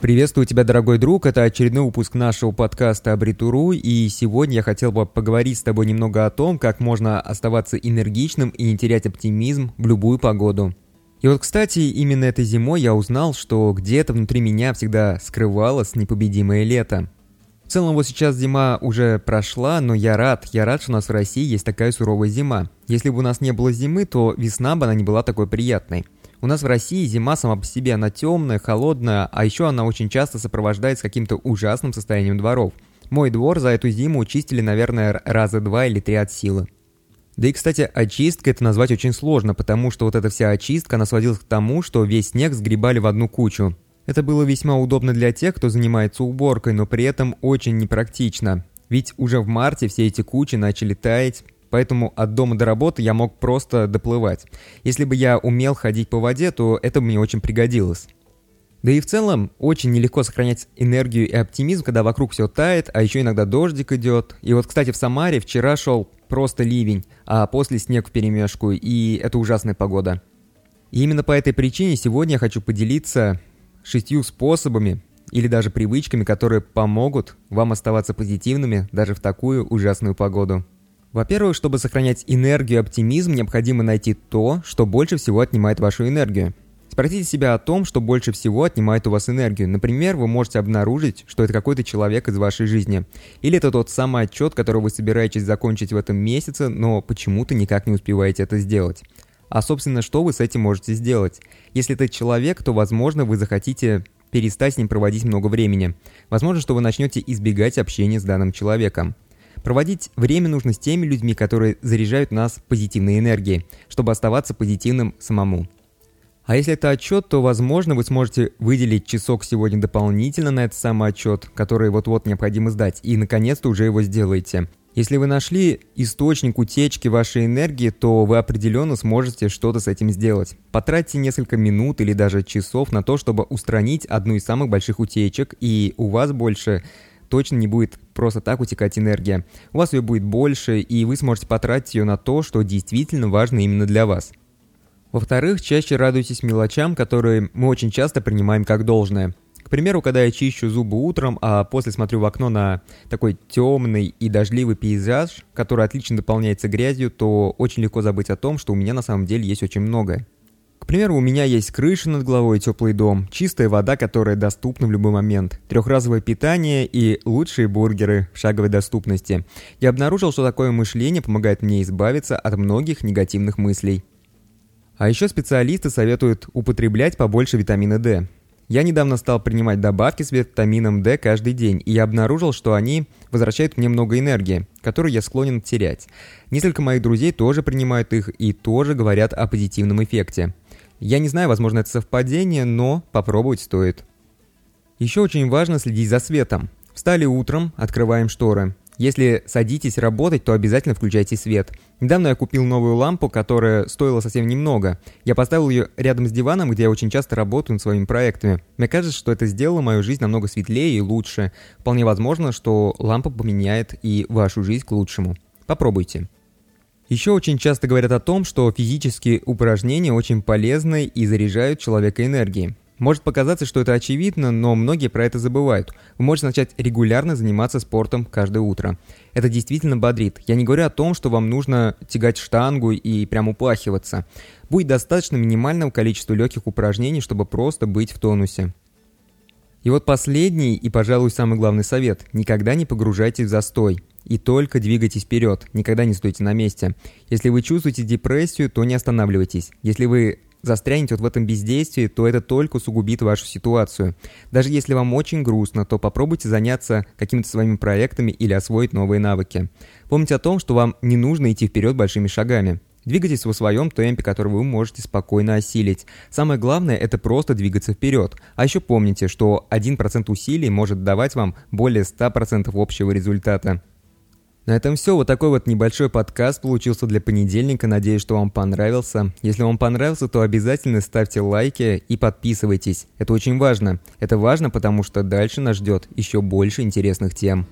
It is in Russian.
Приветствую тебя, дорогой друг. Это очередной выпуск нашего подкаста Абритуру, и сегодня я хотел бы поговорить с тобой немного о том, как можно оставаться энергичным и не терять оптимизм в любую погоду. И вот, кстати, именно этой зимой я узнал, что где-то внутри меня всегда скрывалось непобедимое лето. В целом, вот сейчас зима уже прошла, но я рад, я рад, что у нас в России есть такая суровая зима. Если бы у нас не было зимы, то весна бы она не была такой приятной. У нас в России зима сама по себе, она темная, холодная, а еще она очень часто сопровождается каким-то ужасным состоянием дворов. Мой двор за эту зиму чистили, наверное, раза два или три от силы. Да и, кстати, очистка это назвать очень сложно, потому что вот эта вся очистка, она сводилась к тому, что весь снег сгребали в одну кучу. Это было весьма удобно для тех, кто занимается уборкой, но при этом очень непрактично. Ведь уже в марте все эти кучи начали таять, поэтому от дома до работы я мог просто доплывать. Если бы я умел ходить по воде, то это бы мне очень пригодилось. Да и в целом, очень нелегко сохранять энергию и оптимизм, когда вокруг все тает, а еще иногда дождик идет. И вот, кстати, в Самаре вчера шел просто ливень, а после снег в перемешку, и это ужасная погода. И именно по этой причине сегодня я хочу поделиться шестью способами или даже привычками, которые помогут вам оставаться позитивными даже в такую ужасную погоду. Во-первых, чтобы сохранять энергию и оптимизм, необходимо найти то, что больше всего отнимает вашу энергию. Спросите себя о том, что больше всего отнимает у вас энергию. Например, вы можете обнаружить, что это какой-то человек из вашей жизни. Или это тот самый отчет, который вы собираетесь закончить в этом месяце, но почему-то никак не успеваете это сделать. А собственно, что вы с этим можете сделать? Если это человек, то, возможно, вы захотите перестать с ним проводить много времени. Возможно, что вы начнете избегать общения с данным человеком. Проводить время нужно с теми людьми, которые заряжают нас позитивной энергией, чтобы оставаться позитивным самому. А если это отчет, то, возможно, вы сможете выделить часок сегодня дополнительно на этот самый отчет, который вот-вот необходимо сдать, и наконец-то уже его сделаете. Если вы нашли источник утечки вашей энергии, то вы определенно сможете что-то с этим сделать. Потратьте несколько минут или даже часов на то, чтобы устранить одну из самых больших утечек, и у вас больше точно не будет просто так утекать энергия. У вас ее будет больше, и вы сможете потратить ее на то, что действительно важно именно для вас. Во-вторых, чаще радуйтесь мелочам, которые мы очень часто принимаем как должное. К примеру, когда я чищу зубы утром, а после смотрю в окно на такой темный и дождливый пейзаж, который отлично дополняется грязью, то очень легко забыть о том, что у меня на самом деле есть очень многое. К примеру, у меня есть крыша над головой, теплый дом, чистая вода, которая доступна в любой момент, трехразовое питание и лучшие бургеры в шаговой доступности. Я обнаружил, что такое мышление помогает мне избавиться от многих негативных мыслей. А еще специалисты советуют употреблять побольше витамина D. Я недавно стал принимать добавки с витамином D каждый день, и я обнаружил, что они возвращают мне много энергии, которую я склонен терять. Несколько моих друзей тоже принимают их и тоже говорят о позитивном эффекте. Я не знаю, возможно, это совпадение, но попробовать стоит. Еще очень важно следить за светом. Встали утром, открываем шторы. Если садитесь работать, то обязательно включайте свет. Недавно я купил новую лампу, которая стоила совсем немного. Я поставил ее рядом с диваном, где я очень часто работаю над своими проектами. Мне кажется, что это сделало мою жизнь намного светлее и лучше. Вполне возможно, что лампа поменяет и вашу жизнь к лучшему. Попробуйте. Еще очень часто говорят о том, что физические упражнения очень полезны и заряжают человека энергией. Может показаться, что это очевидно, но многие про это забывают. Вы можете начать регулярно заниматься спортом каждое утро. Это действительно бодрит. Я не говорю о том, что вам нужно тягать штангу и прям упахиваться. Будет достаточно минимального количества легких упражнений, чтобы просто быть в тонусе. И вот последний и, пожалуй, самый главный совет. Никогда не погружайтесь в застой. И только двигайтесь вперед, никогда не стойте на месте. Если вы чувствуете депрессию, то не останавливайтесь. Если вы застрянете вот в этом бездействии, то это только усугубит вашу ситуацию. Даже если вам очень грустно, то попробуйте заняться какими-то своими проектами или освоить новые навыки. Помните о том, что вам не нужно идти вперед большими шагами. Двигайтесь в своем темпе, который вы можете спокойно осилить. Самое главное – это просто двигаться вперед. А еще помните, что 1% усилий может давать вам более 100% общего результата. На этом все. Вот такой вот небольшой подкаст получился для понедельника. Надеюсь, что вам понравился. Если вам понравился, то обязательно ставьте лайки и подписывайтесь. Это очень важно. Это важно, потому что дальше нас ждет еще больше интересных тем.